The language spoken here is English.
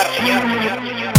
яркий, яркий, яркий, яркий.